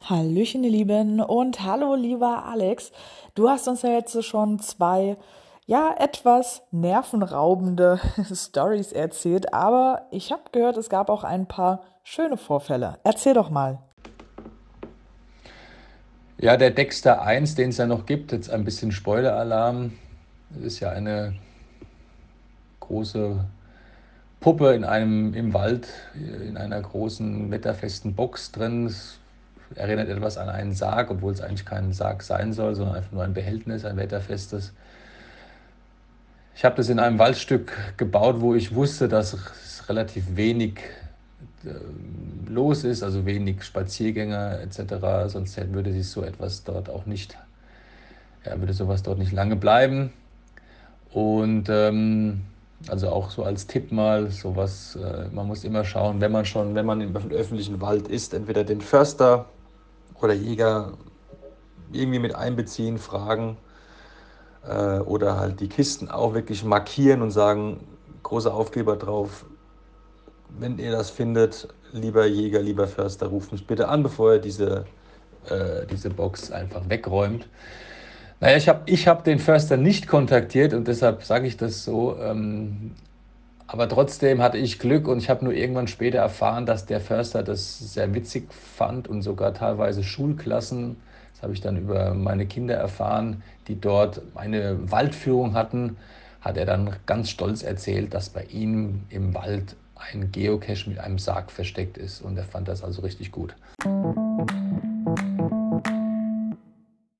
Hallöchen, ihr Lieben und hallo, lieber Alex. Du hast uns ja jetzt schon zwei, ja, etwas nervenraubende Stories erzählt, aber ich habe gehört, es gab auch ein paar schöne Vorfälle. Erzähl doch mal. Ja, der Dexter 1, den es ja noch gibt, jetzt ein bisschen Spoiler-Alarm. Ist ja eine große Puppe in einem im Wald, in einer großen wetterfesten Box drin. Es erinnert etwas an einen Sarg, obwohl es eigentlich kein Sarg sein soll, sondern einfach nur ein Behältnis, ein wetterfestes. Ich habe das in einem Waldstück gebaut, wo ich wusste, dass es relativ wenig äh, los ist, also wenig Spaziergänger etc. Sonst würde sich so etwas dort auch nicht, ja, würde sowas dort nicht lange bleiben. Und ähm, also auch so als Tipp mal, sowas, äh, man muss immer schauen, wenn man schon, wenn man im öffentlichen Wald ist, entweder den Förster oder Jäger irgendwie mit einbeziehen, fragen äh, oder halt die Kisten auch wirklich markieren und sagen, großer Aufkleber drauf, wenn ihr das findet, lieber Jäger, lieber Förster, ruft mich bitte an, bevor ihr diese, äh, diese Box einfach wegräumt. Naja, ich habe ich hab den Förster nicht kontaktiert und deshalb sage ich das so. Ähm, aber trotzdem hatte ich Glück und ich habe nur irgendwann später erfahren, dass der Förster das sehr witzig fand und sogar teilweise Schulklassen, das habe ich dann über meine Kinder erfahren, die dort eine Waldführung hatten, hat er dann ganz stolz erzählt, dass bei ihm im Wald ein Geocache mit einem Sarg versteckt ist und er fand das also richtig gut.